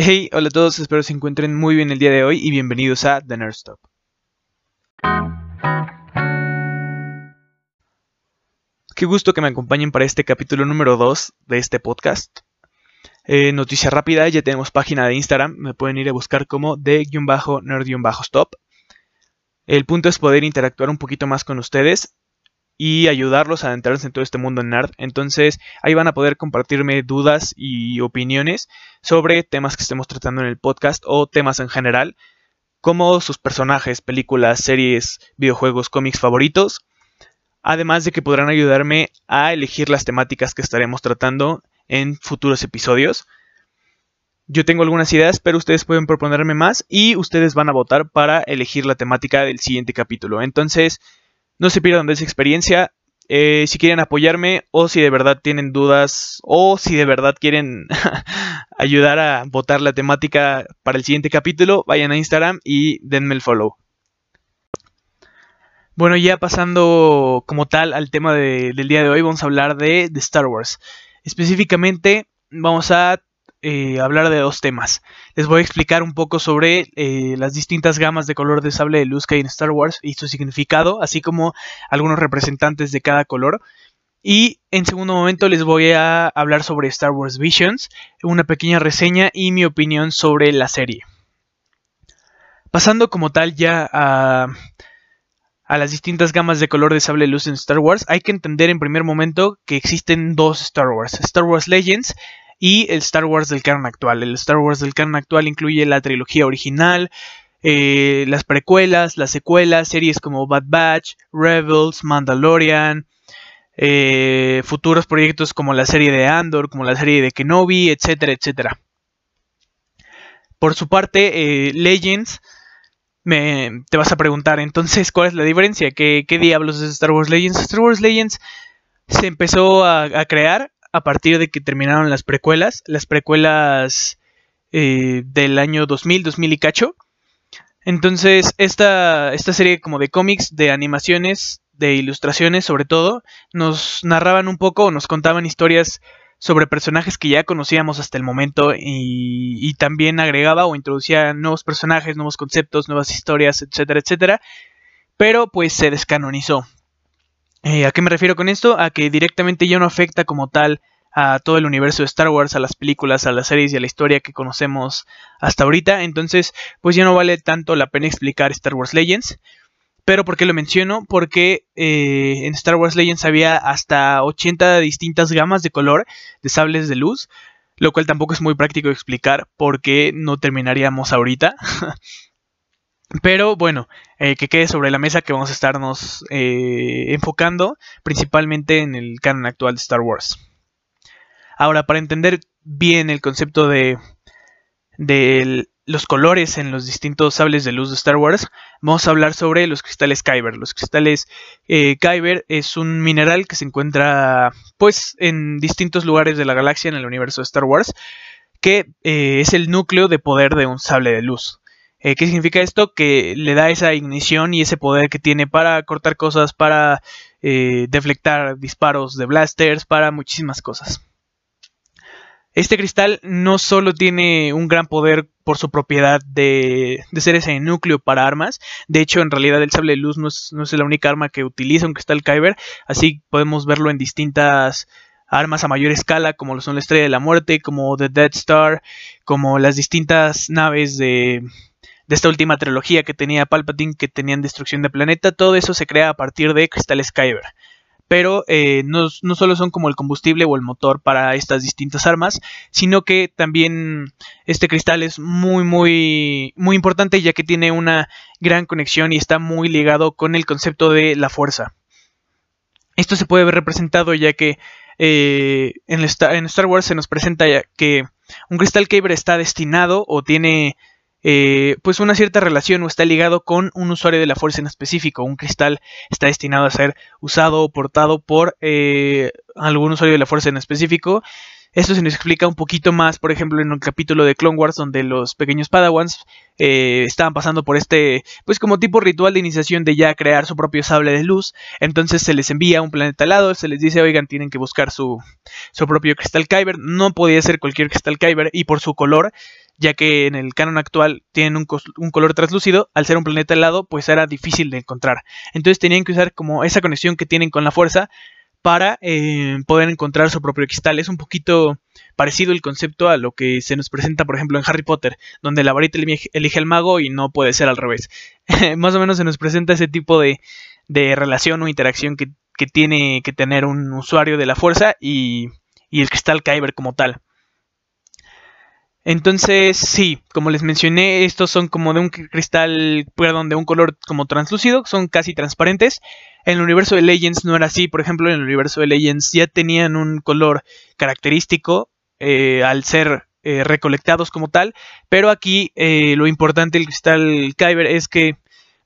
Hey, hola a todos, espero se encuentren muy bien el día de hoy y bienvenidos a The Nerd Stop. Qué gusto que me acompañen para este capítulo número 2 de este podcast. Eh, noticia rápida, ya tenemos página de Instagram, me pueden ir a buscar como de-nerd-stop. El punto es poder interactuar un poquito más con ustedes y ayudarlos a adentrarse en todo este mundo nerd. Entonces ahí van a poder compartirme dudas y opiniones sobre temas que estemos tratando en el podcast o temas en general, como sus personajes, películas, series, videojuegos, cómics favoritos. Además de que podrán ayudarme a elegir las temáticas que estaremos tratando en futuros episodios. Yo tengo algunas ideas, pero ustedes pueden proponerme más y ustedes van a votar para elegir la temática del siguiente capítulo. Entonces, no se pierdan de esa experiencia. Eh, si quieren apoyarme o si de verdad tienen dudas o si de verdad quieren ayudar a votar la temática para el siguiente capítulo, vayan a Instagram y denme el follow. Bueno, ya pasando como tal al tema del día de hoy, vamos a hablar de, de Star Wars. Específicamente vamos a eh, hablar de dos temas. Les voy a explicar un poco sobre eh, las distintas gamas de color de sable de luz que hay en Star Wars y su significado, así como algunos representantes de cada color. Y en segundo momento les voy a hablar sobre Star Wars Visions, una pequeña reseña y mi opinión sobre la serie. Pasando como tal ya a, a las distintas gamas de color de sable de luz en Star Wars, hay que entender en primer momento que existen dos Star Wars, Star Wars Legends y el Star Wars del canon actual. El Star Wars del canon actual incluye la trilogía original, eh, las precuelas, las secuelas, series como Bad Batch, Rebels, Mandalorian, eh, futuros proyectos como la serie de Andor, como la serie de Kenobi, etcétera, etcétera. Por su parte, eh, Legends, me, te vas a preguntar entonces cuál es la diferencia, ¿Qué, diablos es Star Wars Legends? Star Wars Legends se empezó a crear a partir de que terminaron las precuelas, las precuelas eh, del año 2000, 2000 y cacho. Entonces, esta, esta serie como de cómics, de animaciones, de ilustraciones sobre todo, nos narraban un poco, nos contaban historias sobre personajes que ya conocíamos hasta el momento y, y, también agregaba o introducía nuevos personajes, nuevos conceptos, nuevas historias, etcétera, etcétera. Pero pues se descanonizó. Eh, ¿A qué me refiero con esto? A que directamente ya no afecta como tal a todo el universo de Star Wars, a las películas, a las series y a la historia que conocemos hasta ahorita. Entonces, pues ya no vale tanto la pena explicar Star Wars Legends. Pero ¿por qué lo menciono? Porque eh, en Star Wars Legends había hasta 80 distintas gamas de color de sables de luz, lo cual tampoco es muy práctico explicar porque no terminaríamos ahorita. Pero bueno, eh, que quede sobre la mesa que vamos a estarnos eh, enfocando principalmente en el canon actual de Star Wars. Ahora, para entender bien el concepto de, los colores en los distintos sables de luz de Star Wars, vamos a hablar sobre los cristales Kyber. Los cristales eh, Kyber es un mineral que se encuentra pues en distintos lugares de la galaxia en el universo de Star Wars, que es el núcleo de poder de un sable de luz. Eh, ¿Qué significa esto? Que le da esa ignición y ese poder que tiene para cortar cosas, para eh, deflectar disparos de blasters, para muchísimas cosas. Este cristal no solo tiene un gran poder por su propiedad de, ser ese núcleo para armas, de hecho en realidad el sable de luz no es, la única arma que utiliza un cristal Kyber, así podemos verlo en distintas armas a mayor escala como lo son la Estrella de la Muerte, como The Dead Star, como las distintas naves de, de esta última trilogía que tenía Palpatine, que tenían destrucción de planeta, todo eso se crea a partir de cristales Kyber. Pero eh, no, solo son como el combustible o el motor para estas distintas armas, sino que también este cristal es muy, muy, muy importante ya que tiene una gran conexión y está muy ligado con el concepto de la fuerza. Esto se puede ver representado ya que eh, en, en, Star Wars se nos presenta ya que un cristal Kyber está destinado o tiene eh, pues una cierta relación o está ligado con un usuario de la fuerza en específico. Un cristal está destinado a ser usado o portado por eh, algún usuario de la fuerza en específico. Esto se nos explica un poquito más, por ejemplo, en un capítulo de Clone Wars donde los pequeños Padawans eh, estaban pasando por este, pues como tipo ritual de iniciación de ya crear su propio sable de luz. Entonces se les envía a un planeta al lado, se les dice, oigan, tienen que buscar su, su propio cristal Kyber. No podía ser cualquier cristal Kyber y por su color ya que en el canon actual tienen un, color translúcido, al ser un planeta helado, pues era difícil de encontrar. Entonces tenían que usar como esa conexión que tienen con la fuerza para eh, poder encontrar su propio cristal. Es un poquito parecido el concepto a lo que se nos presenta, por ejemplo, en Harry Potter, donde la varita elige al mago y no puede ser al revés. Más o menos se nos presenta ese tipo de, de relación o interacción que, que, tiene que tener un usuario de la fuerza y, y el cristal Kyber como tal. Entonces, sí, como les mencioné, estos son como de un cristal, perdón, de un color como translúcido, son casi transparentes. En el universo de Legends no era así, por ejemplo, en el universo de Legends ya tenían un color característico eh, al ser eh, recolectados como tal, pero aquí eh, lo importante del cristal Kyber es que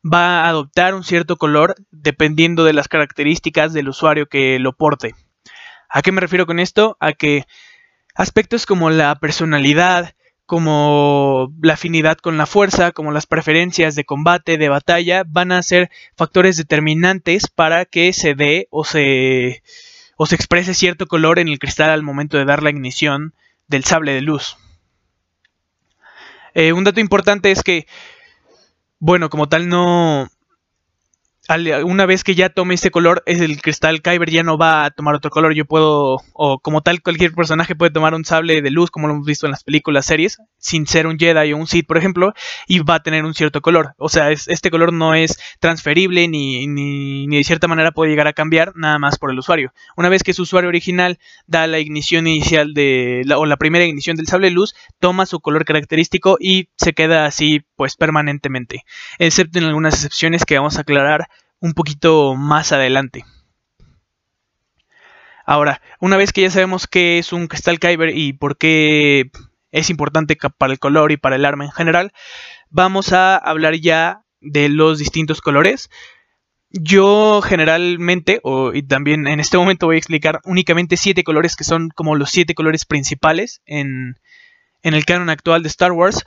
va a adoptar un cierto color dependiendo de las características del usuario que lo porte. ¿A qué me refiero con esto? A que Aspectos como la personalidad, como la afinidad con la fuerza, como las preferencias de combate, de batalla, van a ser factores determinantes para que se dé o se, o se exprese cierto color en el cristal al momento de dar la ignición del sable de luz. Eh, un dato importante es que, bueno, como tal no, una vez que ya tome este color, es el cristal Kyber ya no va a tomar otro color. Yo puedo, o como tal, cualquier personaje puede tomar un sable de luz, como lo hemos visto en las películas, series, sin ser un Jedi o un Sith, por ejemplo, y va a tener un cierto color. O sea, este color no es transferible ni, ni, ni, de cierta manera puede llegar a cambiar nada más por el usuario. Una vez que su usuario original da la ignición inicial de, o la primera ignición del sable de luz, toma su color característico y se queda así, pues permanentemente. Excepto en algunas excepciones que vamos a aclarar un poquito más adelante. Ahora, una vez que ya sabemos qué es un cristal Kyber y por qué es importante para el color y para el arma en general, vamos a hablar ya de los distintos colores. Yo generalmente, y también en este momento voy a explicar únicamente siete colores que son como los siete colores principales en, en el canon actual de Star Wars,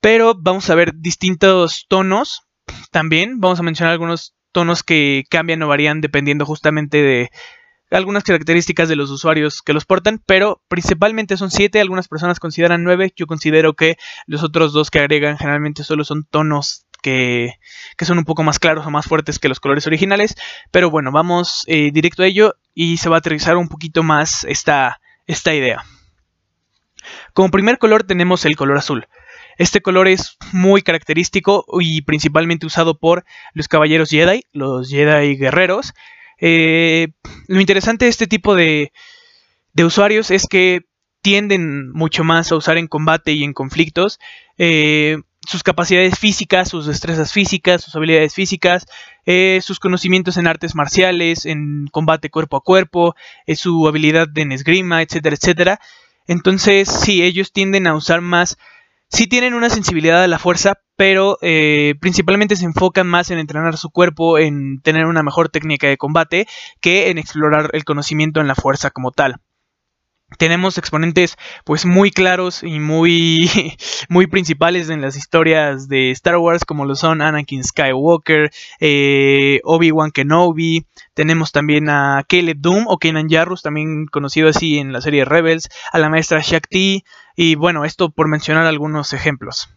pero vamos a ver distintos tonos también. Vamos a mencionar algunos tonos que cambian o varían dependiendo justamente de algunas características de los usuarios que los portan, pero principalmente son 7, algunas personas consideran 9, yo considero que los otros dos que agregan generalmente solo son tonos que, que son un poco más claros o más fuertes que los colores originales, pero bueno, vamos eh, directo a ello y se va a aterrizar un poquito más esta, esta idea. Como primer color tenemos el color azul. Este color es muy característico y principalmente usado por los caballeros Jedi, los Jedi guerreros. Eh, lo interesante de este tipo de, usuarios es que tienden mucho más a usar en combate y en conflictos eh, sus capacidades físicas, sus destrezas físicas, sus habilidades físicas, eh, sus conocimientos en artes marciales, en combate cuerpo a cuerpo, su habilidad de esgrima, etcétera, etcétera. Entonces, sí, ellos tienden a usar más sí tienen una sensibilidad a la fuerza, pero eh, principalmente se enfocan más en entrenar su cuerpo, en tener una mejor técnica de combate, que en explorar el conocimiento en la fuerza como tal tenemos exponentes pues muy claros y muy muy principales en las historias de Star Wars como lo son Anakin Skywalker, eh, Obi-Wan Kenobi, tenemos también a Caleb Doom o Kenan Jarrus también conocido así en la serie Rebels, a la maestra Shakti y bueno esto por mencionar algunos ejemplos.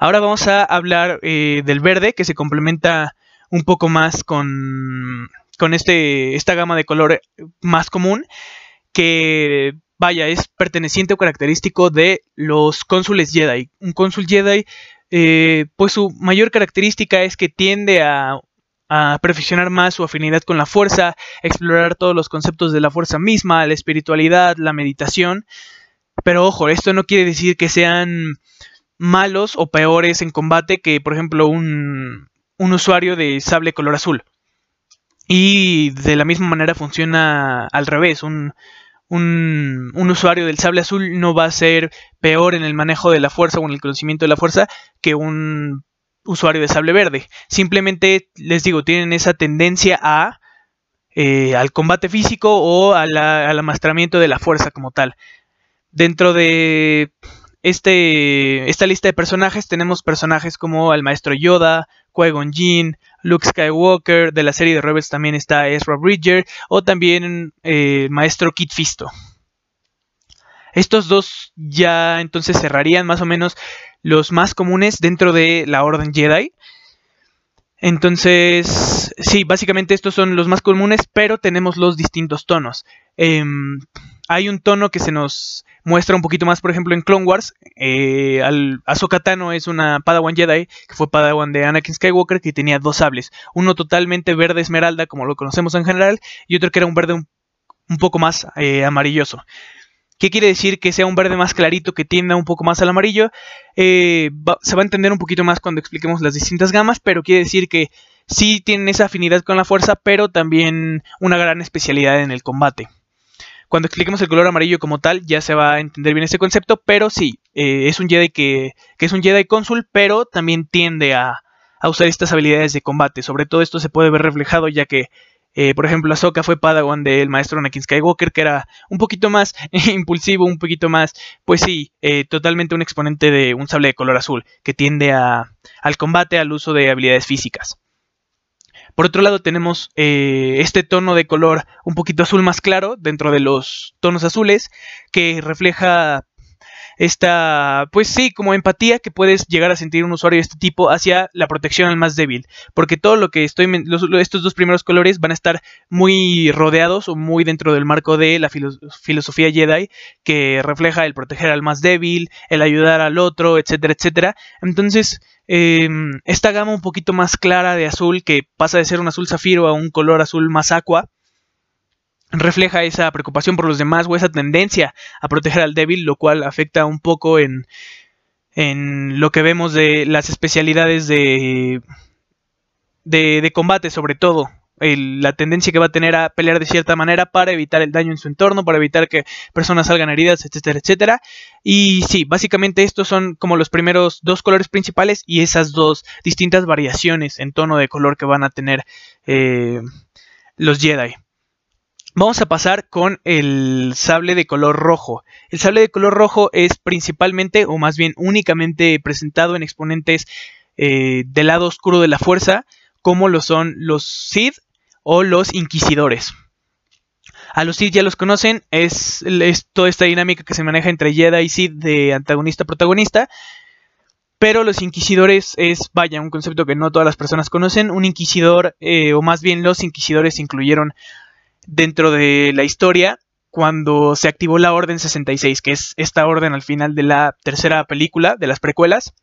Ahora vamos a hablar eh, del verde que se complementa un poco más con, con este, esta gama de color más común que, vaya, es perteneciente o característico de los cónsules Jedi. Un cónsul Jedi, eh, pues su mayor característica es que tiende a, a perfeccionar más su afinidad con la fuerza, explorar todos los conceptos de la fuerza misma, la espiritualidad, la meditación. Pero ojo, esto no quiere decir que sean malos o peores en combate que, por ejemplo, un, un usuario de sable color azul. Y de la misma manera funciona al revés. Un, un, usuario del sable azul no va a ser peor en el manejo de la fuerza o en el conocimiento de la fuerza que un usuario de sable verde. Simplemente, les digo, tienen esa tendencia a eh, al combate físico o al amastramiento de la fuerza como tal. Dentro de este, esta lista de personajes tenemos personajes como el maestro Yoda, Qui-Gon Luke Skywalker, de la serie de Rebels también está Ezra Bridger o también eh, el maestro Kit Fisto. Estos dos ya entonces cerrarían más o menos los más comunes dentro de la Orden Jedi. Entonces, sí, básicamente estos son los más comunes, pero tenemos los distintos tonos. Em, hay un tono que se nos muestra un poquito más, por ejemplo, en Clone Wars. Eh, al, Ahsoka Tano es una Padawan Jedi, que fue Padawan de Anakin Skywalker, que tenía dos sables. Uno totalmente verde esmeralda, como lo conocemos en general, y otro que era un verde un, poco más eh, amarilloso. ¿Qué quiere decir que sea un verde más clarito que tienda un poco más al amarillo? Eh, se va a entender un poquito más cuando expliquemos las distintas gamas, pero quiere decir que sí tienen esa afinidad con la fuerza, pero también una gran especialidad en el combate. Cuando expliquemos el color amarillo como tal, ya se va a entender bien ese concepto, pero sí, eh, es un Jedi que, que, es un Jedi cónsul, pero también tiende a, a usar estas habilidades de combate. Sobre todo esto se puede ver reflejado ya que eh, por ejemplo, Ahsoka fue Padawan del maestro Anakin Skywalker, que era un poquito más impulsivo, un poquito más, pues sí, eh, totalmente un exponente de un sable de color azul, que tiende a, al combate, al uso de habilidades físicas. Por otro lado tenemos eh, este tono de color un poquito azul más claro dentro de los tonos azules que refleja esta, pues sí, como empatía que puedes llegar a sentir un usuario de este tipo hacia la protección al más débil. Porque todo lo que estoy, estos dos primeros colores van a estar muy rodeados o muy dentro del marco de la filosofía Jedi que refleja el proteger al más débil, el ayudar al otro, etcétera, etcétera. Entonces, em, esta gama un poquito más clara de azul que pasa de ser un azul zafiro a un color azul más aqua refleja esa preocupación por los demás o esa tendencia a proteger al débil, lo cual afecta un poco en, en lo que vemos de las especialidades de, de, combate, sobre todo. la tendencia que va a tener a pelear de cierta manera para evitar el daño en su entorno, para evitar que personas salgan heridas, etcétera, etcétera. Y sí, básicamente estos son como los primeros dos colores principales y esas dos distintas variaciones en tono de color que van a tener eh, los Jedi. Vamos a pasar con el sable de color rojo. El sable de color rojo es principalmente, o más bien únicamente presentado en exponentes eh, del lado oscuro de la fuerza, como lo son los Sith o los Inquisidores. A los Sith ya los conocen, es, toda esta dinámica que se maneja entre Jedi y Sith de antagonista-protagonista. Pero los inquisidores es, vaya, un concepto que no todas las personas conocen. Un inquisidor, eh, o más bien los inquisidores incluyeron dentro de la historia cuando se activó la Orden 66, que es esta orden al final de la tercera película, de las precuelas,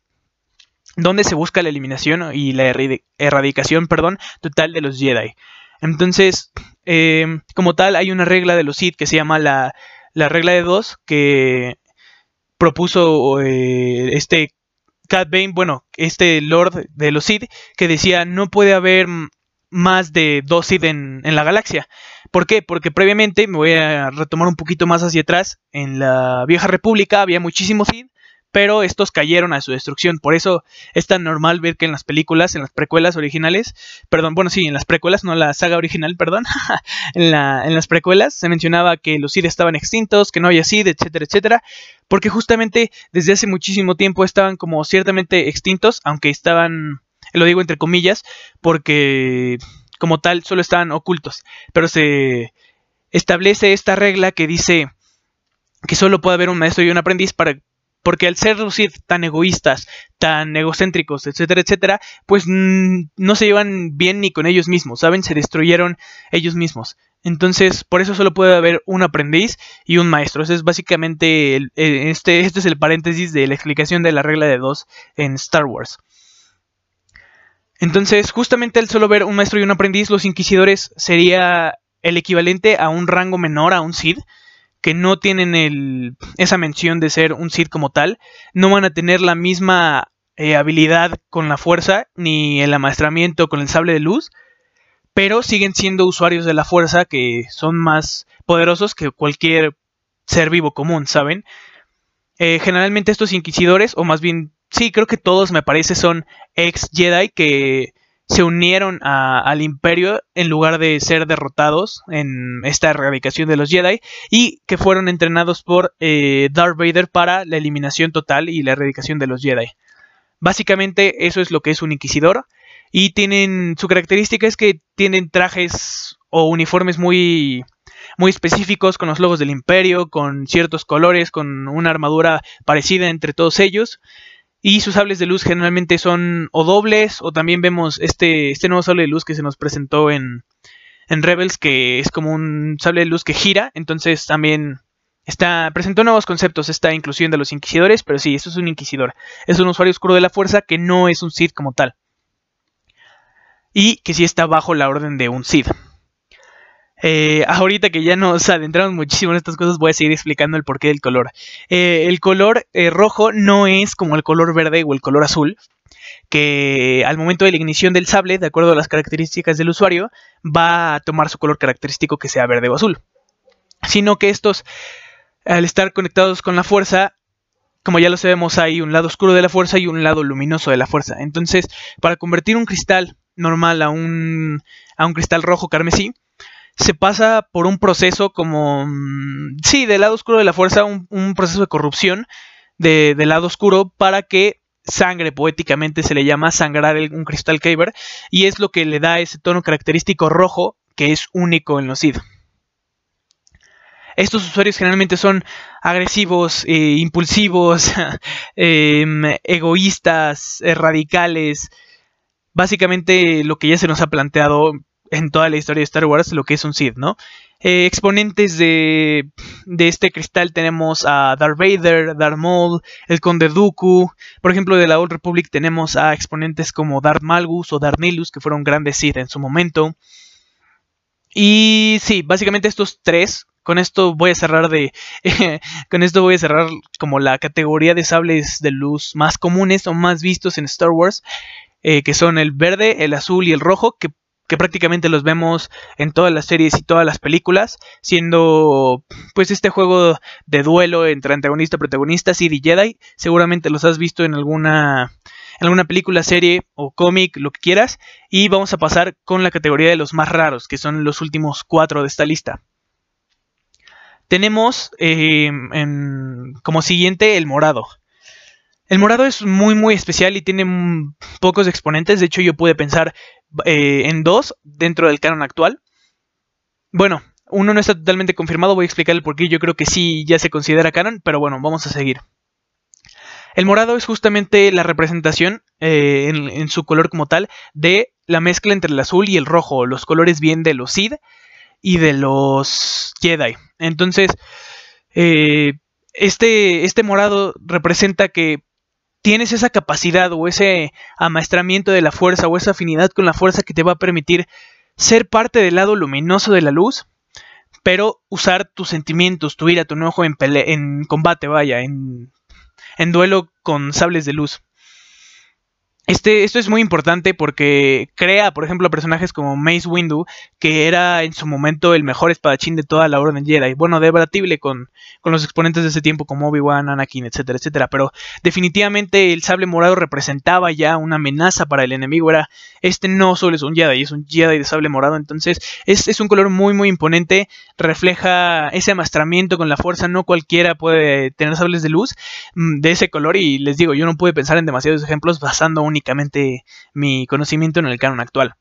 donde se busca la eliminación y la erradicación perdón, total de los Jedi. Entonces, em, como tal, hay una regla de los Sith que se llama la, regla de dos, que propuso eh, este Cat Bane, bueno, este Lord de los Sith, que decía no puede haber más de dos Sith en, la galaxia. ¿Por qué? Porque previamente, me voy a retomar un poquito más hacia atrás, en la vieja república había muchísimos Sith, pero estos cayeron a su destrucción. Por eso es tan normal ver que en las películas, en las precuelas originales, perdón, bueno, sí, en las precuelas, no la saga original, perdón, en, en las precuelas se mencionaba que los Sith estaban extintos, que no había Sith, etcétera, etcétera, porque justamente desde hace muchísimo tiempo estaban como ciertamente extintos, aunque estaban, lo digo entre comillas, porque como tal solo estaban ocultos, pero se establece esta regla que dice que solo puede haber un maestro y un aprendiz para porque al ser los tan egoístas, tan egocéntricos, etcétera, etcétera, pues no se llevan bien ni con ellos mismos, ¿saben? Se destruyeron ellos mismos. Entonces, por eso solo puede haber un aprendiz y un maestro. Ese es básicamente, este, este es el paréntesis de la explicación de la regla de dos en Star Wars. Entonces, justamente al solo ver un maestro y un aprendiz, los inquisidores sería el equivalente a un rango menor a un Cid, que no tienen esa mención de ser un Cid como tal, no van a tener la misma eh, habilidad con la fuerza, ni el amaestramiento con el sable de luz, pero siguen siendo usuarios de la fuerza que son más poderosos que cualquier ser vivo común, ¿saben? Eh, generalmente estos inquisidores, o más bien sí, creo que todos me parece son ex Jedi que se unieron al imperio en lugar de ser derrotados en esta erradicación de los Jedi y que fueron entrenados por eh, Darth Vader para la eliminación total y la erradicación de los Jedi. Básicamente eso es lo que es un inquisidor y tienen su característica es que tienen trajes o uniformes muy muy específicos, con los logos del imperio, con ciertos colores, con una armadura parecida entre todos ellos. Y sus sables de luz generalmente son o dobles, o también vemos este, este nuevo sable de luz que se nos presentó en, en Rebels, que es como un sable de luz que gira. Entonces también está, presentó nuevos conceptos esta inclusión de los inquisidores, pero sí, eso es un inquisidor. Es un usuario oscuro de la fuerza que no es un Sith como tal. Y que sí está bajo la orden de un Sith. Eh, ahorita que ya nos adentramos muchísimo en estas cosas, voy a seguir explicando el porqué del color. Eh, el color eh, rojo no es como el color verde o el color azul, que al momento de la ignición del sable, de acuerdo a las características del usuario, va a tomar su color característico que sea verde o azul. Sino que estos, al estar conectados con la fuerza, como ya lo sabemos, hay un lado oscuro de la fuerza y un lado luminoso de la fuerza. Entonces, para convertir un cristal normal a un, a un cristal rojo carmesí, se pasa por un proceso como, mm, sí, del lado oscuro de la fuerza, un, proceso de corrupción del lado oscuro para que sangre, poéticamente se le llama sangrar un cristal Kyber, y es lo que le da ese tono característico rojo que es único en los SID. Estos usuarios generalmente son agresivos, eh, impulsivos, em, egoístas, eh, radicales. Básicamente lo que ya se nos ha planteado en toda la historia de Star Wars lo que es un Sith, ¿no? Eh, exponentes de, de, este cristal tenemos a Darth Vader, Darth Maul, el Conde Dooku. Por ejemplo, de la Old Republic tenemos a exponentes como Darth Malgus o Darth Nihilus, que fueron grandes Sith en su momento. Y sí, básicamente estos tres. Con esto voy a cerrar de. con esto voy a cerrar como la categoría de sables de luz más comunes o más vistos en Star Wars. Eh, que son el verde, el azul y el rojo. Que que prácticamente los vemos en todas las series y todas las películas, siendo pues este juego de duelo entre antagonista y protagonista, Sith y Jedi, seguramente los has visto en alguna en alguna película, serie o cómic, lo que quieras, y vamos a pasar con la categoría de los más raros, que son los últimos cuatro de esta lista. Tenemos eh, como siguiente el morado. El morado es muy muy especial y tiene pocos exponentes. De hecho, yo pude pensar eh, en dos dentro del canon actual. Bueno, uno no está totalmente confirmado, voy a explicar el por qué yo creo que sí ya se considera canon, pero bueno, vamos a seguir. El morado es justamente la representación eh, en, su color como tal de la mezcla entre el azul y el rojo, los colores bien de los Sith y de los Jedi. Entonces, eh, este, este morado representa que tienes esa capacidad o ese amaestramiento de la fuerza o esa afinidad con la fuerza que te va a permitir ser parte del lado luminoso de la luz, pero usar tus sentimientos, tu ira, tu enojo en, en combate, vaya, en, en duelo con sables de luz. Este, esto es muy importante porque crea, por ejemplo, personajes como Mace Windu, que era en su momento el mejor espadachín de toda la Orden Jedi. Bueno, debatible con, con los exponentes de ese tiempo como Obi-Wan, Anakin, etcétera, etcétera. Pero definitivamente el sable morado representaba ya una amenaza para el enemigo. Era, este no solo es un Jedi, es un Jedi de sable morado. Entonces es, es un color muy, muy imponente. Refleja ese amastramiento con la fuerza. No cualquiera puede tener sables de luz mm, de ese color. Y les digo, yo no pude pensar en demasiados ejemplos basando un únicamente mi conocimiento en el canon actual.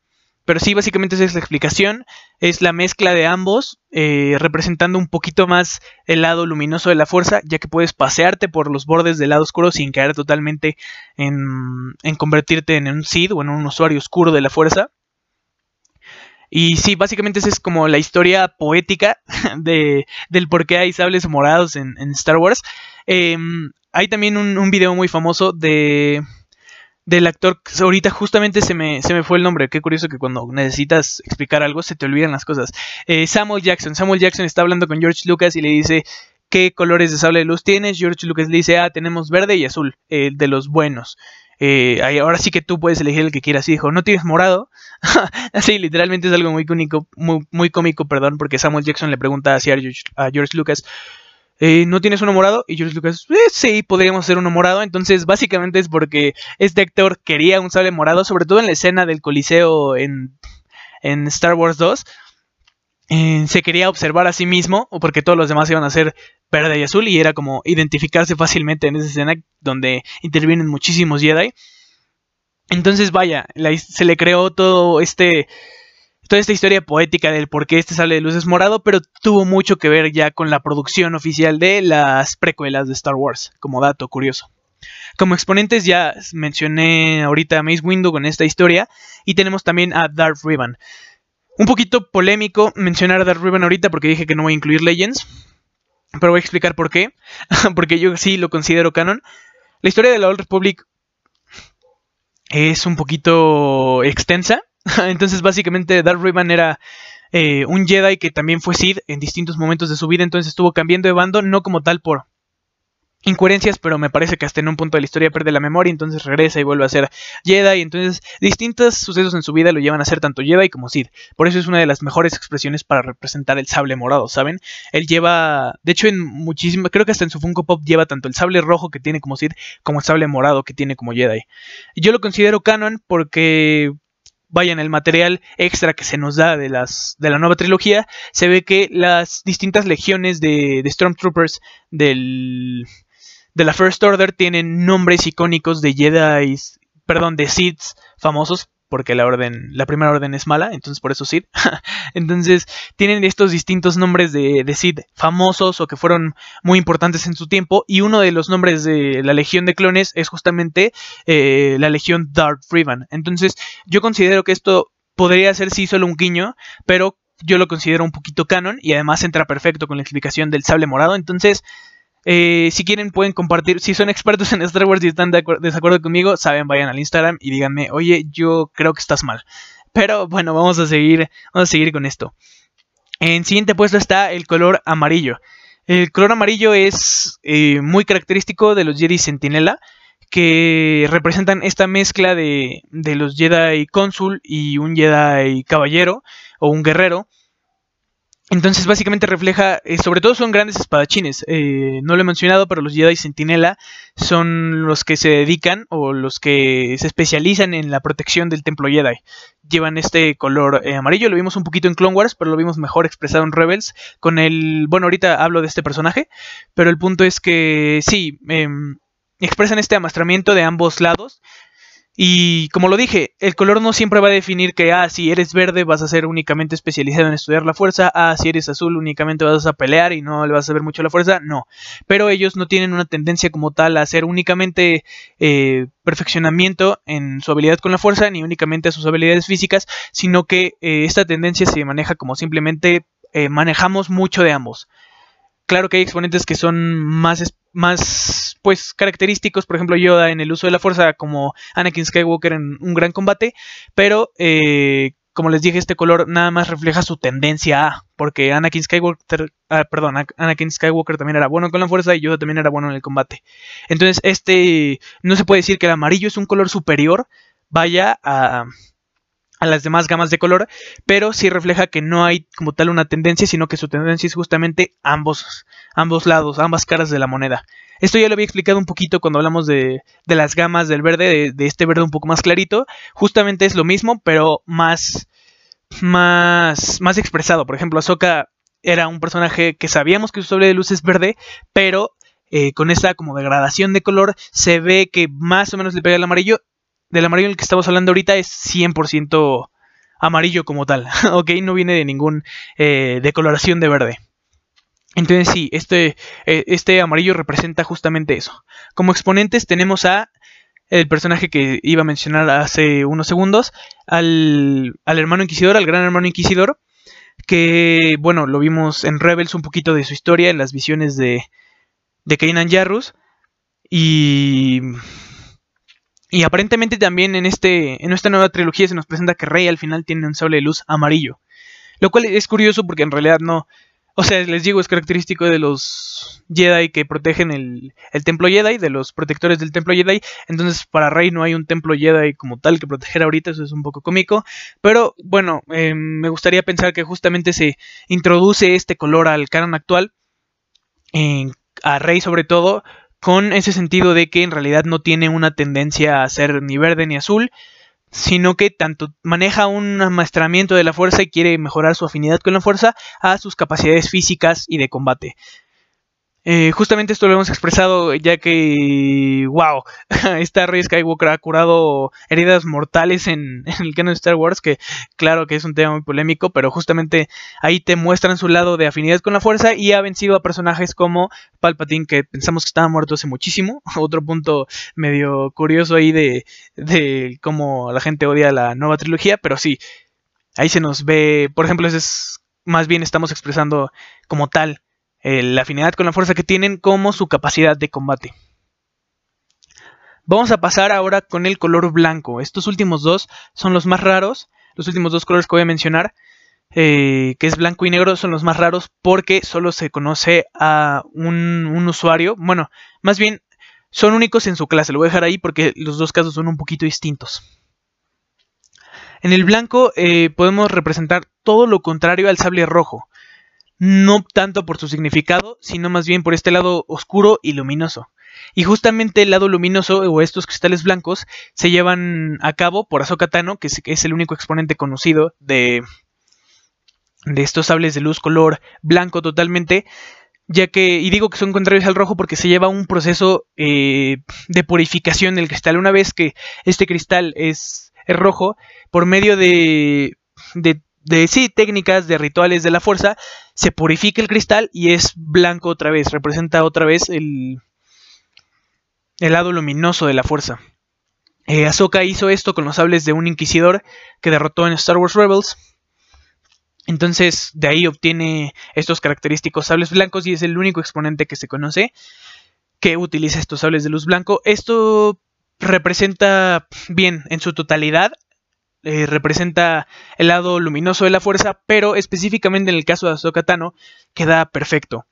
Pero sí, básicamente esa es la explicación. Es la mezcla de ambos, eh, representando un poquito más el lado luminoso de la fuerza, ya que puedes pasearte por los bordes del lado oscuro sin caer totalmente en, en convertirte en un Sith o en un usuario oscuro de la fuerza. Y sí, básicamente esa es como la historia poética de, del por qué hay sables morados en, Star Wars. Em, hay también un video muy famoso de del actor, ahorita justamente se me, se me fue el nombre, qué curioso que cuando necesitas explicar algo se te olvidan las cosas. Eh, Samuel Jackson, Samuel Jackson está hablando con George Lucas y le dice, ¿qué colores de sable de luz tienes? George Lucas le dice, ah, tenemos verde y azul, eh, de los buenos. Eh, ahora sí que tú puedes elegir el que quieras. Y dijo, ¿no tienes morado? Así, literalmente es algo muy cómico, muy, muy cómico, perdón, porque Samuel Jackson le pregunta a George, a George Lucas, eh, ¿no tienes uno morado? Y George Lucas, eh, sí, podríamos hacer uno morado. Entonces, básicamente es porque este actor quería un sable morado, sobre todo en la escena del Coliseo en, en Star Wars 2. Eh, se quería observar a sí mismo, o porque todos los demás iban a ser verde y azul, y era como identificarse fácilmente en esa escena donde intervienen muchísimos Jedi. Entonces, vaya, se le creó todo este toda esta historia poética del por qué este sale de luz es morado, pero tuvo mucho que ver ya con la producción oficial de las precuelas de Star Wars, como dato curioso. Como exponentes ya mencioné ahorita a Mace Windu con esta historia y tenemos también a Darth Riven. Un poquito polémico mencionar a Darth Riven ahorita porque dije que no voy a incluir Legends, pero voy a explicar por qué, porque yo sí lo considero canon. La historia de la Old Republic es un poquito extensa, entonces básicamente Darth Riven era eh, un Jedi que también fue Sid en distintos momentos de su vida, entonces estuvo cambiando de bando, no como tal por incoherencias, pero me parece que hasta en un punto de la historia pierde la memoria, entonces regresa y vuelve a ser Jedi, entonces distintos sucesos en su vida lo llevan a ser tanto Jedi como Sid. Por eso es una de las mejores expresiones para representar el sable morado, ¿saben? Él lleva, de hecho en muchísimas, creo que hasta en su Funko Pop lleva tanto el sable rojo que tiene como Sid como el sable morado que tiene como Jedi. Yo lo considero canon porque vaya en el material extra que se nos da de las de la nueva trilogía se ve que las distintas legiones de, de Stormtroopers del de la First Order tienen nombres icónicos de Jedi, perdón, de Sith famosos, porque la orden, la primera orden es mala, entonces por eso Sith. entonces tienen estos distintos nombres de, de Sith famosos o que fueron muy importantes en su tiempo, y uno de los nombres de la Legión de Clones es justamente eh, la Legión Darth Revan. Entonces yo considero que esto podría ser sí solo un guiño, pero yo lo considero un poquito canon y además entra perfecto con la explicación del sable morado, entonces eh, si quieren pueden compartir, si son expertos en Star Wars y están de desacuerdo conmigo, saben, vayan al Instagram y díganme, oye, yo creo que estás mal. Pero bueno, vamos a seguir, vamos a seguir con esto. En siguiente puesto está el color amarillo. El color amarillo es eh, muy característico de los Jedi Sentinela, que representan esta mezcla de, de los Jedi Cónsul y un Jedi Caballero o un guerrero entonces básicamente refleja, eh, sobre todo son grandes espadachines. Eh, no lo he mencionado, pero los Jedi Sentinela son los que se dedican o los que se especializan en la protección del templo Jedi. Llevan este color eh, amarillo, lo vimos un poquito en Clone Wars, pero lo vimos mejor expresado en Rebels. Con el, bueno, ahorita hablo de este personaje, pero el punto es que sí, em, expresan este amastramiento de ambos lados y como lo dije, el color no siempre va a definir que, ah, si eres verde vas a ser únicamente especializado en estudiar la fuerza, ah, si eres azul únicamente vas a pelear y no le vas a ver mucho la fuerza, no. Pero ellos no tienen una tendencia como tal a hacer únicamente eh, perfeccionamiento en su habilidad con la fuerza, ni únicamente a sus habilidades físicas, sino que eh, esta tendencia se maneja como simplemente eh, manejamos mucho de ambos. Claro que hay exponentes que son más, más pues característicos, por ejemplo Yoda en el uso de la fuerza como Anakin Skywalker en un gran combate, pero eh, como les dije, este color nada más refleja su tendencia a, porque Anakin Skywalker, ah, perdón, Anakin Skywalker también era bueno con la fuerza y Yoda también era bueno en el combate. Entonces, este no se puede decir que el amarillo es un color superior, vaya a, a las demás gamas de color, pero sí refleja que no hay como tal una tendencia, sino que su tendencia es justamente ambos, ambos lados, ambas caras de la moneda. Esto ya lo había explicado un poquito cuando hablamos de, de las gamas del verde, de, este verde un poco más clarito. Justamente es lo mismo, pero más, más, más expresado. Por ejemplo, Ahsoka era un personaje que sabíamos que su sable de luz es verde, pero eh, con esa como degradación de color se ve que más o menos le pega el amarillo del amarillo en el que estamos hablando ahorita es 100% amarillo como tal, ok, no viene de ningún eh, decoloración de verde. Entonces sí, este, eh, este amarillo representa justamente eso. Como exponentes tenemos a el personaje que iba a mencionar hace unos segundos, al, al hermano inquisidor, al gran hermano inquisidor, que bueno, lo vimos en Rebels un poquito de su historia, en las visiones de, de Kanan Jarrus, y y aparentemente también en, este, en esta nueva trilogía se nos presenta que Rey al final tiene un sable de luz amarillo. Lo cual es curioso porque en realidad no... O sea, les digo, es característico de los Jedi que protegen el, templo Jedi, de los protectores del templo Jedi. Entonces, para Rey no hay un templo Jedi como tal que proteger ahorita, eso es un poco cómico. Pero bueno, em, me gustaría pensar que justamente se introduce este color al canon actual, a Rey sobre todo, con ese sentido de que en realidad no tiene una tendencia a ser ni verde ni azul, sino que tanto maneja un amaestramiento de la fuerza y quiere mejorar su afinidad con la fuerza a sus capacidades físicas y de combate. Eh, justamente esto lo hemos expresado ya que, wow, esta Rey Skywalker ha curado heridas mortales en, el canon de Star Wars, que claro que es un tema muy polémico, pero justamente ahí te muestran su lado de afinidad con la fuerza y ha vencido a personajes como Palpatine, que pensamos que estaba muerto hace muchísimo. Otro punto medio curioso ahí de, de cómo la gente odia la nueva trilogía, pero sí, ahí se nos ve, por ejemplo, es más bien estamos expresando como tal eh, la afinidad con la fuerza que tienen como su capacidad de combate. Vamos a pasar ahora con el color blanco. Estos últimos dos son los más raros. Los últimos dos colores que voy a mencionar, eh, que es blanco y negro, son los más raros porque solo se conoce a un, usuario. Bueno, más bien son únicos en su clase. Lo voy a dejar ahí porque los dos casos son un poquito distintos. En el blanco eh, podemos representar todo lo contrario al sable rojo no tanto por su significado, sino más bien por este lado oscuro y luminoso. Y justamente el lado luminoso o estos cristales blancos se llevan a cabo por Ahsoka que es, el único exponente conocido de, de estos sables de luz color blanco totalmente, ya que, y digo que son contrarios al rojo porque se lleva un proceso eh, de purificación del cristal. Una vez que este cristal es, es rojo, por medio de de sí, técnicas, de rituales de la fuerza, se purifica el cristal y es blanco otra vez, representa otra vez el, el lado luminoso de la fuerza. Eh, Ahsoka hizo esto con los sables de un inquisidor que derrotó en Star Wars Rebels. Entonces de ahí obtiene estos característicos sables blancos y es el único exponente que se conoce que utiliza estos sables de luz blanco. Esto representa bien en su totalidad eh, representa el lado luminoso de la fuerza, pero específicamente en el caso de Ahsoka Tano queda perfecto,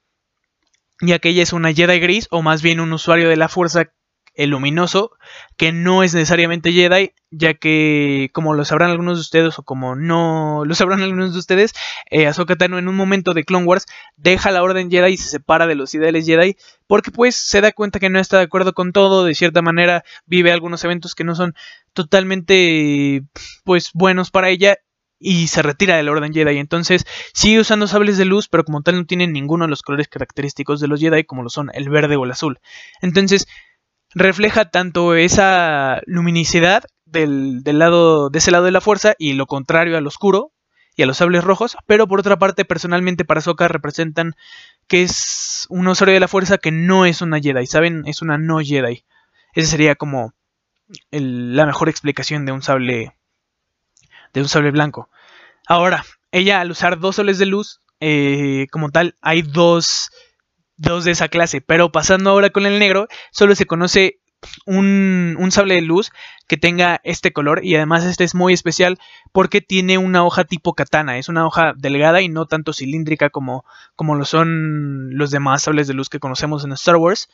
ya que ella es una Jedi gris o más bien un usuario de la fuerza el luminoso, que no es necesariamente Jedi, ya que como lo sabrán algunos de ustedes o como no lo sabrán algunos de ustedes, eh, Tano en un momento de Clone Wars deja la orden Jedi y se separa de los ideales Jedi, porque pues se da cuenta que no está de acuerdo con todo, de cierta manera vive algunos eventos que no son totalmente pues buenos para ella y se retira de la Orden Jedi. Entonces sigue usando sables de luz, pero como tal no tiene ninguno de los colores característicos de los Jedi, como lo son el verde o el azul. Entonces refleja tanto esa luminicidad del, lado, de ese lado de la fuerza y lo contrario al oscuro y a los sables rojos, pero por otra parte personalmente para Sokka representan que es un usuario de la fuerza que no es una Jedi, ¿saben? Es una no Jedi. Esa sería como la mejor explicación de un sable de un sable blanco. Ahora, ella al usar dos soles de luz, eh, como tal, hay dos dos de esa clase. Pero pasando ahora con el negro, solo se conoce un, un, sable de luz que tenga este color y además este es muy especial porque tiene una hoja tipo katana, es una hoja delgada y no tanto cilíndrica como, como lo son los demás sables de luz que conocemos en Star Wars.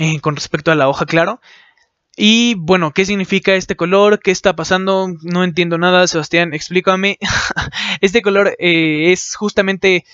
Eh, con respecto a la hoja, claro. Y bueno, ¿qué significa este color? ¿Qué está pasando? No entiendo nada, Sebastián, explícame. este color eh, es justamente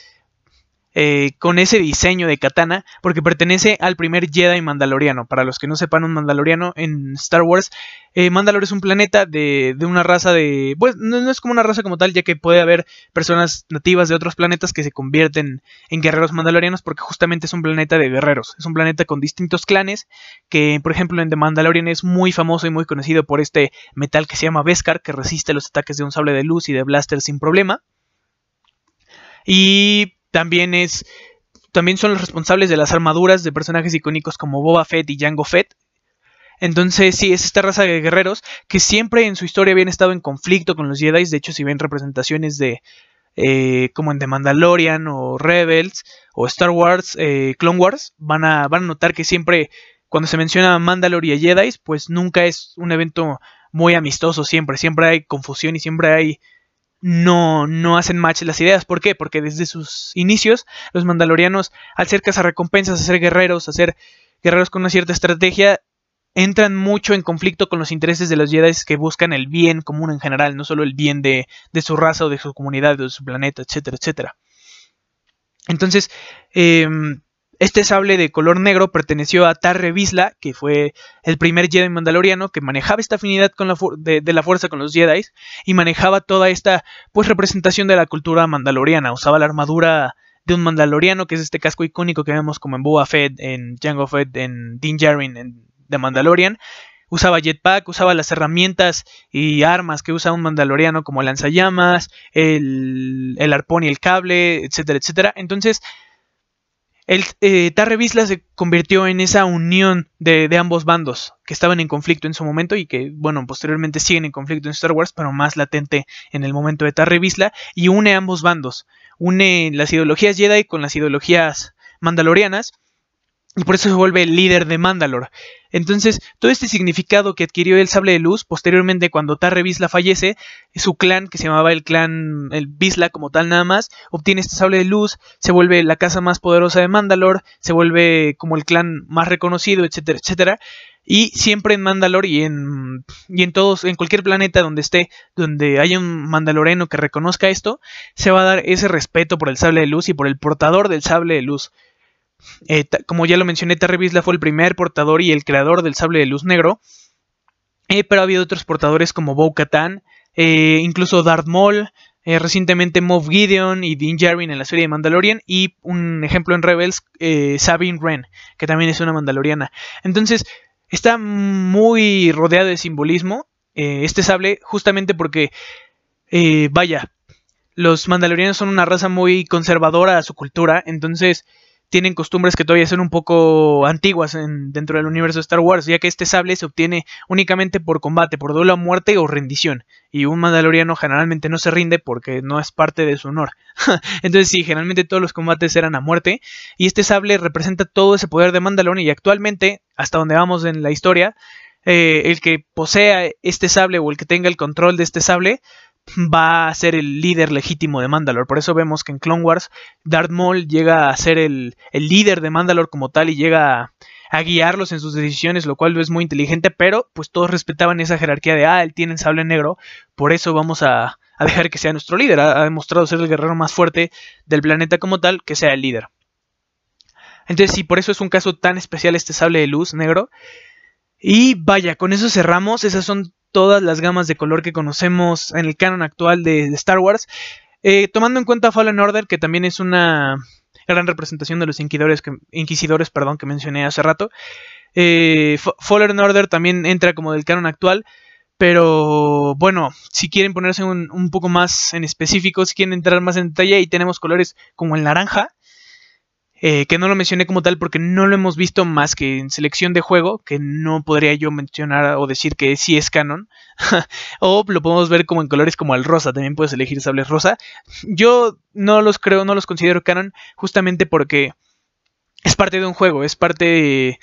eh, con ese diseño de katana, porque pertenece al primer Jedi mandaloriano. Para los que no sepan, un mandaloriano en Star Wars, eh, es un planeta de, una raza de... Pues no, es como una raza como tal, ya que puede haber personas nativas de otros planetas que se convierten en guerreros mandalorianos, porque justamente es un planeta de guerreros. Es un planeta con distintos clanes, que por ejemplo en The Mandalorian es muy famoso y muy conocido por este metal que se llama Beskar, que resiste los ataques de un sable de luz y de blaster sin problema. Y también es. También son los responsables de las armaduras de personajes icónicos como Boba Fett y Jango Fett. Entonces, sí, es esta raza de guerreros que siempre en su historia habían estado en conflicto con los Jedi. De hecho, si ven representaciones de. Eh, como en The Mandalorian o Rebels o Star Wars, eh, Clone Wars, van a, van a notar que siempre cuando se menciona Mandalorian y Jedi, pues nunca es un evento muy amistoso siempre, siempre hay confusión y siempre hay no, no hacen match las ideas. ¿Por qué? Porque desde sus inicios los mandalorianos, al ser recompensas, a ser guerreros, a ser guerreros con una cierta estrategia, entran mucho en conflicto con los intereses de los Jedi que buscan el bien común en general, no solo el bien de, de su raza o de su comunidad o de su planeta, etcétera, etcétera. Entonces, eh, este sable de color negro perteneció a Tarre Vizsla, que fue el primer Jedi mandaloriano que manejaba esta afinidad con la de, la fuerza con los Jedi y manejaba toda esta pues representación de la cultura mandaloriana. Usaba la armadura de un Mandaloriano, que es este casco icónico que vemos como en Boba Fett, en Jango Fett, en Din Djarin, en The Mandalorian. Usaba jetpack, usaba las herramientas y armas que usa un mandaloriano como lanzallamas, el, el arpón y el cable, etcétera, etcétera. Entonces, el eh, Tarre se convirtió en esa unión de, ambos bandos que estaban en conflicto en su momento y que, bueno, posteriormente siguen en conflicto en Star Wars, pero más latente en el momento de Tarre y une ambos bandos. Une las ideologías Jedi con las ideologías mandalorianas y por eso se vuelve el líder de Mandalore. Entonces, todo este significado que adquirió el sable de luz, posteriormente cuando Tarre Vizla fallece, su clan, que se llamaba el clan, el Vizla como tal nada más, obtiene este sable de luz, se vuelve la casa más poderosa de Mandalore, se vuelve como el clan más reconocido, etcétera, etcétera. Y siempre en Mandalore y en, y en todos, en cualquier planeta donde esté, donde haya un mandaloreno que reconozca esto, se va a dar ese respeto por el sable de luz y por el portador del sable de luz. Eh, como ya lo mencioné, Terry Bisla fue el primer portador y el creador del sable de luz negro. Eh, pero ha habido otros portadores como Bo Katan, eh, incluso Darth Maul, recientemente Moff Gideon y Din Djarin en la serie de Mandalorian. Y un ejemplo en Rebels, Sabine Wren, que también es una mandaloriana. Entonces, está muy rodeado de simbolismo este sable, justamente porque, vaya, los mandalorianos son una raza muy conservadora a su cultura. Entonces, tienen costumbres que todavía son un poco antiguas en, dentro del universo de Star Wars, ya que este sable se obtiene únicamente por combate, por duelo a muerte o rendición. Y un mandaloriano generalmente no se rinde porque no es parte de su honor. Entonces sí, generalmente todos los combates eran a muerte. Y este sable representa todo ese poder de Mandalorian y actualmente, hasta donde vamos en la historia, eh, el que posea este sable o el que tenga el control de este sable va a ser el líder legítimo de Mandalore. Por eso vemos que en Clone Wars Darth Maul llega a ser el, líder de Mandalore como tal y llega a, guiarlos en sus decisiones, lo cual es muy inteligente, pero pues todos respetaban esa jerarquía de, ah, él tiene el sable negro, por eso vamos a, dejar que sea nuestro líder. Ha, ha, demostrado ser el guerrero más fuerte del planeta como tal, que sea el líder. Entonces sí, por eso es un caso tan especial este sable de luz negro. Y vaya, con eso cerramos. Esas son todas las gamas de color que conocemos en el canon actual de, Star Wars. Eh, tomando en cuenta Fallen Order, que también es una gran representación de los inquisidores que, inquisidores, perdón, que mencioné hace rato. Eh, Fallen Order también entra como del canon actual. Pero bueno, si quieren ponerse un, poco más en específico, si quieren entrar más en detalle, ahí tenemos colores como el naranja, eh, que no lo mencioné como tal porque no lo hemos visto más que en selección de juego, que no podría yo mencionar o decir que sí es canon. o lo podemos ver como en colores como el rosa, también puedes elegir sables rosa. Yo no los creo, no los considero canon, justamente porque es parte de un juego, es parte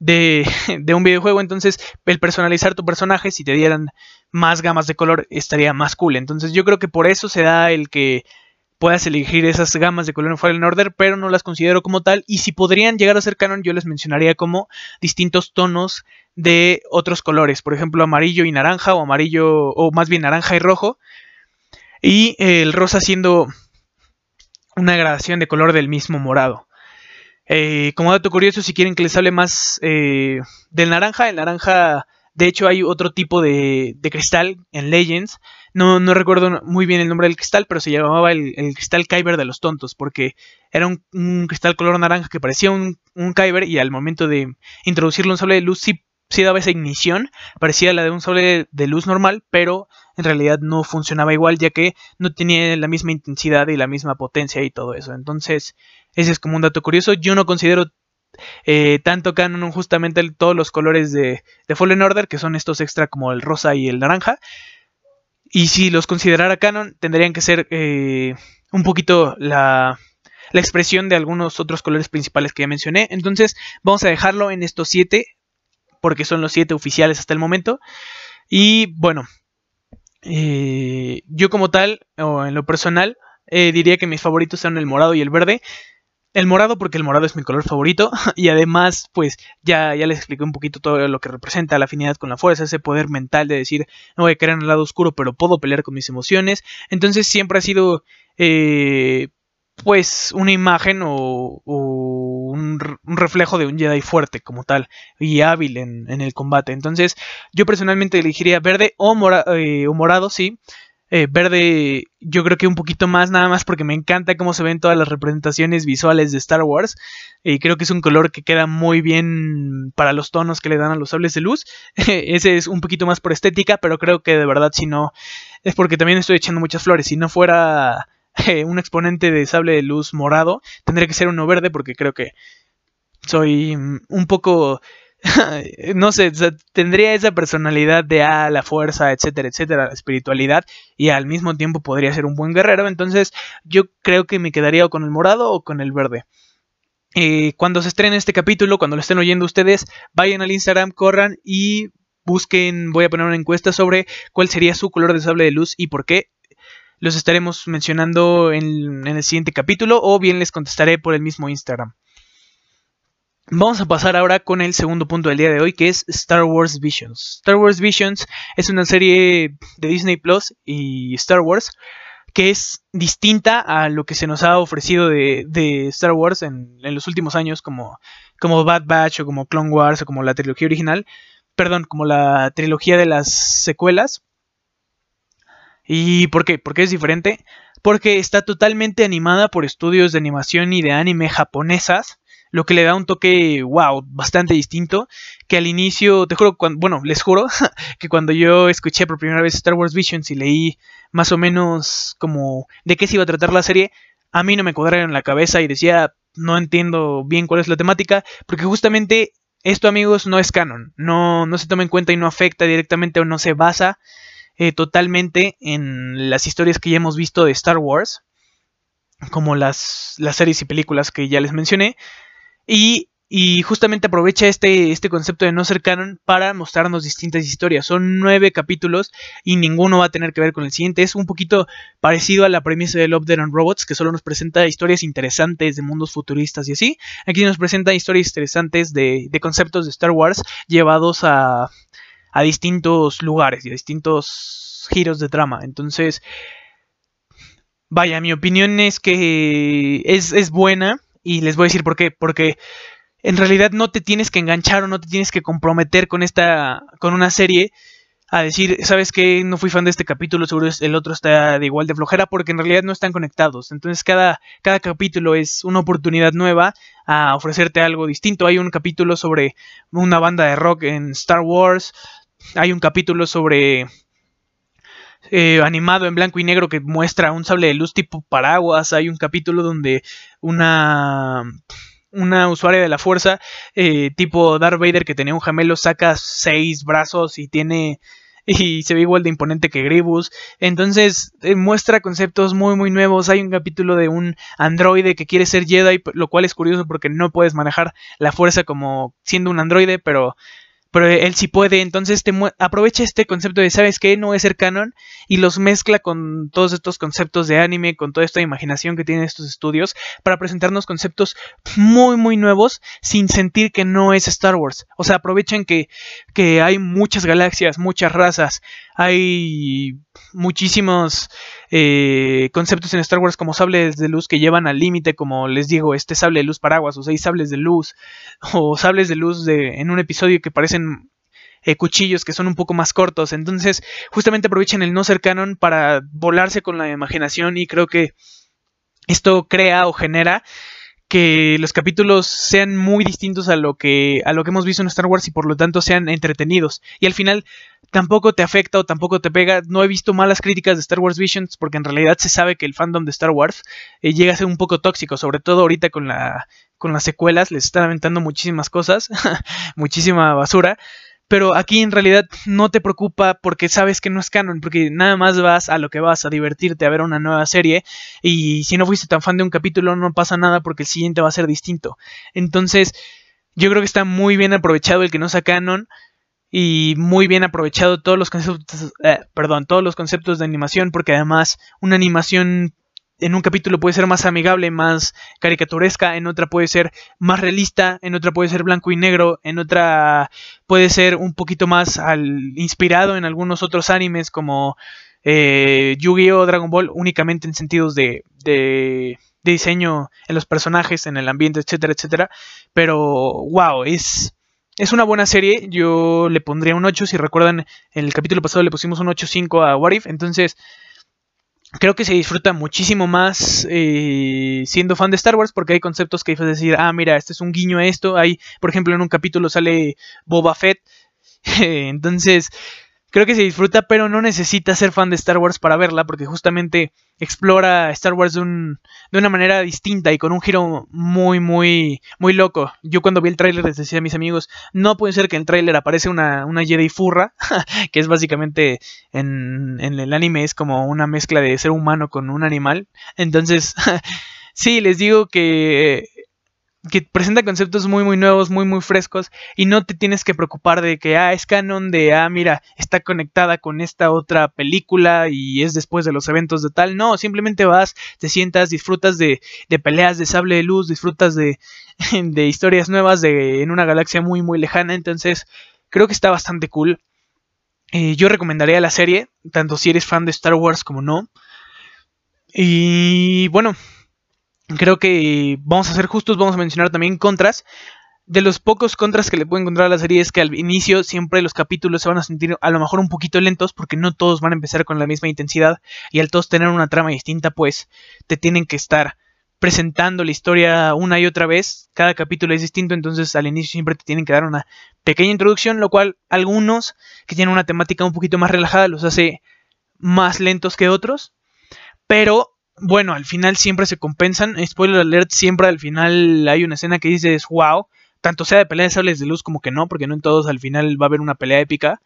de, de, un videojuego, entonces el personalizar tu personaje, si te dieran más gamas de color, estaría más cool. Entonces yo creo que por eso se da el que puedas elegir esas gamas de color en Fallen Order, pero no las considero como tal. Y si podrían llegar a ser canon, yo les mencionaría como distintos tonos de otros colores, por ejemplo, amarillo y naranja, o amarillo, o más bien naranja y rojo. Y el rosa siendo una gradación de color del mismo morado. Eh, como dato curioso, si quieren que les hable más eh, del naranja, el naranja, de hecho, hay otro tipo de, de cristal en Legends no, no recuerdo muy bien el nombre del cristal, pero se llamaba el, cristal Kyber de los tontos, porque era un, cristal color naranja que parecía un, un, Kyber y al momento de introducirlo un sable de luz sí, sí, daba esa ignición, parecía la de un sable de luz normal, pero en realidad no funcionaba igual ya que no tenía la misma intensidad y la misma potencia y todo eso. Entonces, ese es como un dato curioso. Yo no considero eh, tanto canon justamente todos los colores de, de Fallen Order, que son estos extra como el rosa y el naranja. Y si los considerara canon, tendrían que ser eh, un poquito la, la expresión de algunos otros colores principales que ya mencioné. Entonces vamos a dejarlo en estos siete, porque son los siete oficiales hasta el momento. Y bueno, eh, yo como tal, o en lo personal, eh, diría que mis favoritos son el morado y el verde. El morado porque el morado es mi color favorito y además pues ya, ya les expliqué un poquito todo lo que representa la afinidad con la fuerza, ese poder mental de decir no voy a querer en el lado oscuro pero puedo pelear con mis emociones. Entonces siempre ha sido eh, pues una imagen o, un, reflejo de un Jedi fuerte como tal y hábil en, el combate. Entonces yo personalmente elegiría verde o, eh, o morado, sí. Eh, verde, yo creo que un poquito más, nada más porque me encanta cómo se ven todas las representaciones visuales de Star Wars. Y creo que es un color que queda muy bien para los tonos que le dan a los sables de luz. Ese es un poquito más por estética, pero creo que de verdad, si no, es porque también estoy echando muchas flores. Si no fuera eh, un exponente de sable de luz morado, tendría que ser uno verde, porque creo que soy un poco no sé, tendría esa personalidad de ah, la fuerza, etcétera, etcétera, la espiritualidad, y al mismo tiempo podría ser un buen guerrero. Entonces, yo creo que me quedaría con el morado o con el verde. Cuando se estrene este capítulo, cuando lo estén oyendo ustedes, vayan al Instagram, corran y busquen. Voy a poner una encuesta sobre cuál sería su color de sable de luz y por qué. Los estaremos mencionando en el siguiente capítulo o bien les contestaré por el mismo Instagram. Vamos a pasar ahora con el segundo punto del día de hoy, que es Star Wars Visions. Star Wars Visions es una serie de Disney Plus y Star Wars que es distinta a lo que se nos ha ofrecido de, Star Wars en, los últimos años, como, como Bad Batch o como Clone Wars o como la trilogía original. Perdón, como la trilogía de las secuelas. ¿Y por qué? ¿Por qué es diferente? Porque está totalmente animada por estudios de animación y de anime japonesas lo que le da un toque, wow, bastante distinto, que al inicio, te juro, bueno, les juro que cuando yo escuché por primera vez Star Wars Visions y leí más o menos como de qué se iba a tratar la serie, a mí no me cuadraron la cabeza y decía, no entiendo bien cuál es la temática, porque justamente esto, amigos, no es canon, no, no se toma en cuenta y no afecta directamente o no se basa eh, totalmente en las historias que ya hemos visto de Star Wars, como las, las series y películas que ya les mencioné, y, justamente aprovecha este, este concepto de no ser canon para mostrarnos distintas historias. Son nueve capítulos y ninguno va a tener que ver con el siguiente. Es un poquito parecido a la premisa de Love, Dead and Robots, que solo nos presenta historias interesantes de mundos futuristas y así. Aquí nos presenta historias interesantes de, de conceptos de Star Wars llevados a, a distintos lugares y a distintos giros de trama. Entonces, vaya, mi opinión es que es, es buena y les voy a decir por qué. Porque en realidad no te tienes que enganchar o no te tienes que comprometer con esta. con una serie. A decir, ¿sabes qué? No fui fan de este capítulo, seguro el otro está de igual de flojera, porque en realidad no están conectados. Entonces cada, cada capítulo es una oportunidad nueva a ofrecerte algo distinto. Hay un capítulo sobre una banda de rock en Star Wars. Hay un capítulo sobre eh, animado en blanco y negro que muestra un sable de luz tipo paraguas. Hay un capítulo donde una una usuaria de la fuerza eh, tipo Darth Vader que tenía un gemelo saca seis brazos y tiene y se ve igual de imponente que Gribus. Entonces eh, muestra conceptos muy muy nuevos. Hay un capítulo de un androide que quiere ser Jedi, lo cual es curioso porque no puedes manejar la fuerza como siendo un androide, pero pero él sí puede, entonces te aprovecha este concepto de, ¿sabes qué? No es ser canon y los mezcla con todos estos conceptos de anime, con toda esta imaginación que tienen estos estudios para presentarnos conceptos muy, muy nuevos sin sentir que no es Star Wars. O sea, aprovechan que, que hay muchas galaxias, muchas razas, hay muchísimos eh, conceptos en Star Wars como sables de luz que llevan al límite, como les digo, este sable de luz paraguas o seis sables de luz o sables de luz de, en un episodio que parecen eh, cuchillos que son un poco más cortos. Entonces, justamente aprovechan el no ser canon para volarse con la imaginación y creo que esto crea o genera que los capítulos sean muy distintos a lo que a lo que hemos visto en Star Wars y por lo tanto sean entretenidos y al final tampoco te afecta o tampoco te pega no he visto malas críticas de Star Wars Visions porque en realidad se sabe que el fandom de Star Wars eh, llega a ser un poco tóxico sobre todo ahorita con la con las secuelas les están aventando muchísimas cosas muchísima basura pero aquí en realidad no te preocupa porque sabes que no es canon, porque nada más vas a lo que vas, a divertirte, a ver una nueva serie, y si no fuiste tan fan de un capítulo no pasa nada porque el siguiente va a ser distinto. Entonces, yo creo que está muy bien aprovechado el que no sea canon y muy bien aprovechado todos los conceptos, eh, perdón, todos los conceptos de animación, porque además una animación en un capítulo puede ser más amigable, más caricaturesca, en otra puede ser más realista, en otra puede ser blanco y negro, en otra puede ser un poquito más al, inspirado en algunos otros animes como eh, Yu-Gi-Oh! Dragon Ball, únicamente en sentidos de, de, diseño en los personajes, en el ambiente, etcétera, etcétera. Pero, wow, es, es una buena serie. Yo le pondría un 8. Si recuerdan, en el capítulo pasado le pusimos un 8.5 a What If. Entonces, creo que se disfruta muchísimo más eh, siendo fan de Star Wars porque hay conceptos que a decir, ah, mira, este es un guiño a esto. Hay, por ejemplo, en un capítulo sale Boba Fett. Entonces, creo que se disfruta, pero no necesita ser fan de Star Wars para verla, porque justamente explora Star Wars de, una manera distinta y con un giro muy, muy, muy loco. Yo cuando vi el tráiler les decía a mis amigos, no puede ser que en el tráiler aparece una, una Jedi furra, que es básicamente en, en el anime es como una mezcla de ser humano con un animal. Entonces, sí, les digo que que presenta conceptos muy muy nuevos, muy muy frescos y no te tienes que preocupar de que ah es canon de ah mira, está conectada con esta otra película y es después de los eventos de tal, no, simplemente vas, te sientas, disfrutas de, de peleas de sable de luz, disfrutas de, de historias nuevas de en una galaxia muy muy lejana, entonces creo que está bastante cool. Eh, yo recomendaría la serie, tanto si eres fan de Star Wars como no. Y bueno, creo que vamos a ser justos, vamos a mencionar también contras. De los pocos contras que le puedo encontrar a la serie es que al inicio siempre los capítulos se van a sentir a lo mejor un poquito lentos porque no todos van a empezar con la misma intensidad y al todos tener una trama distinta pues te tienen que estar presentando la historia una y otra vez. Cada capítulo es distinto, entonces al inicio siempre te tienen que dar una pequeña introducción, lo cual algunos que tienen una temática un poquito más relajada los hace más lentos que otros. Pero bueno, al final siempre se compensan. Spoiler alert, siempre al final hay una escena que dices, wow. Tanto sea de pelea de sables de luz como que no, porque no en todos al final va a haber una pelea épica.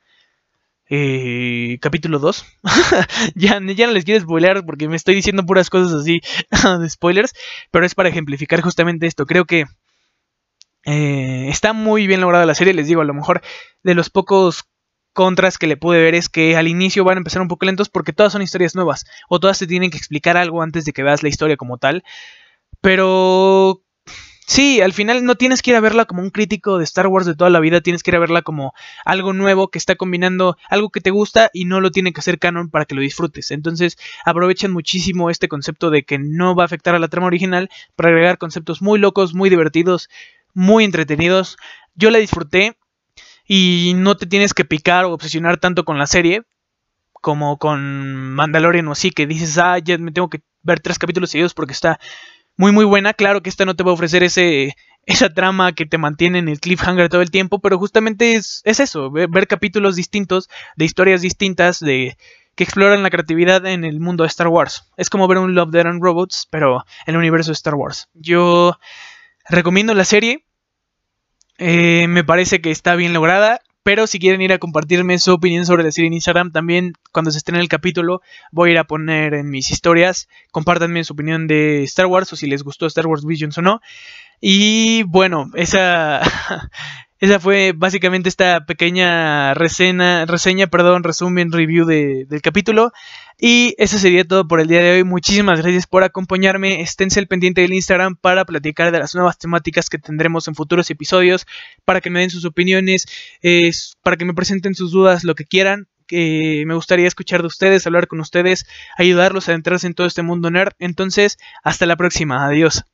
Eh, capítulo 2. ya, ya no les quiero spoiler porque me estoy diciendo puras cosas así de spoilers, pero es para ejemplificar justamente esto. Creo que eh, está muy bien lograda la serie, les digo, a lo mejor de los pocos contras que le pude ver es que al inicio van a empezar un poco lentos porque todas son historias nuevas o todas te tienen que explicar algo antes de que veas la historia como tal. Pero sí, al final no tienes que ir a verla como un crítico de Star Wars de toda la vida, tienes que ir a verla como algo nuevo que está combinando algo que te gusta y no lo tiene que hacer canon para que lo disfrutes. Entonces aprovechan muchísimo este concepto de que no va a afectar a la trama original para agregar conceptos muy locos, muy divertidos, muy entretenidos. Yo la disfruté, y no te tienes que picar o obsesionar tanto con la serie como con Mandalorian o así, que dices, ah, ya me tengo que ver tres capítulos seguidos porque está muy muy buena. Claro que esta no te va a ofrecer ese, esa trama que te mantiene en el cliffhanger todo el tiempo, pero justamente es, es eso, ver, capítulos distintos, de historias distintas, de que exploran la creatividad en el mundo de Star Wars. Es como ver un Love, Dead and Robots, pero en el universo de Star Wars. Yo recomiendo la serie, eh, me parece que está bien lograda. Pero si quieren ir a compartirme su opinión sobre la serie en Instagram, también cuando se estrene el capítulo, voy a ir a poner en mis historias. Compártanme su opinión de Star Wars o si les gustó Star Wars Visions o no. Y bueno, esa, esa fue básicamente esta pequeña reseña, reseña perdón, resumen, review del capítulo. Y eso sería todo por el día de hoy. Muchísimas gracias por acompañarme. Esténse al pendiente del Instagram para platicar de las nuevas temáticas que tendremos en futuros episodios, para que me den sus opiniones, para que me presenten sus dudas, lo que quieran. Me gustaría escuchar de ustedes, hablar con ustedes, ayudarlos a entrarse en todo este mundo nerd. Entonces, hasta la próxima. Adiós.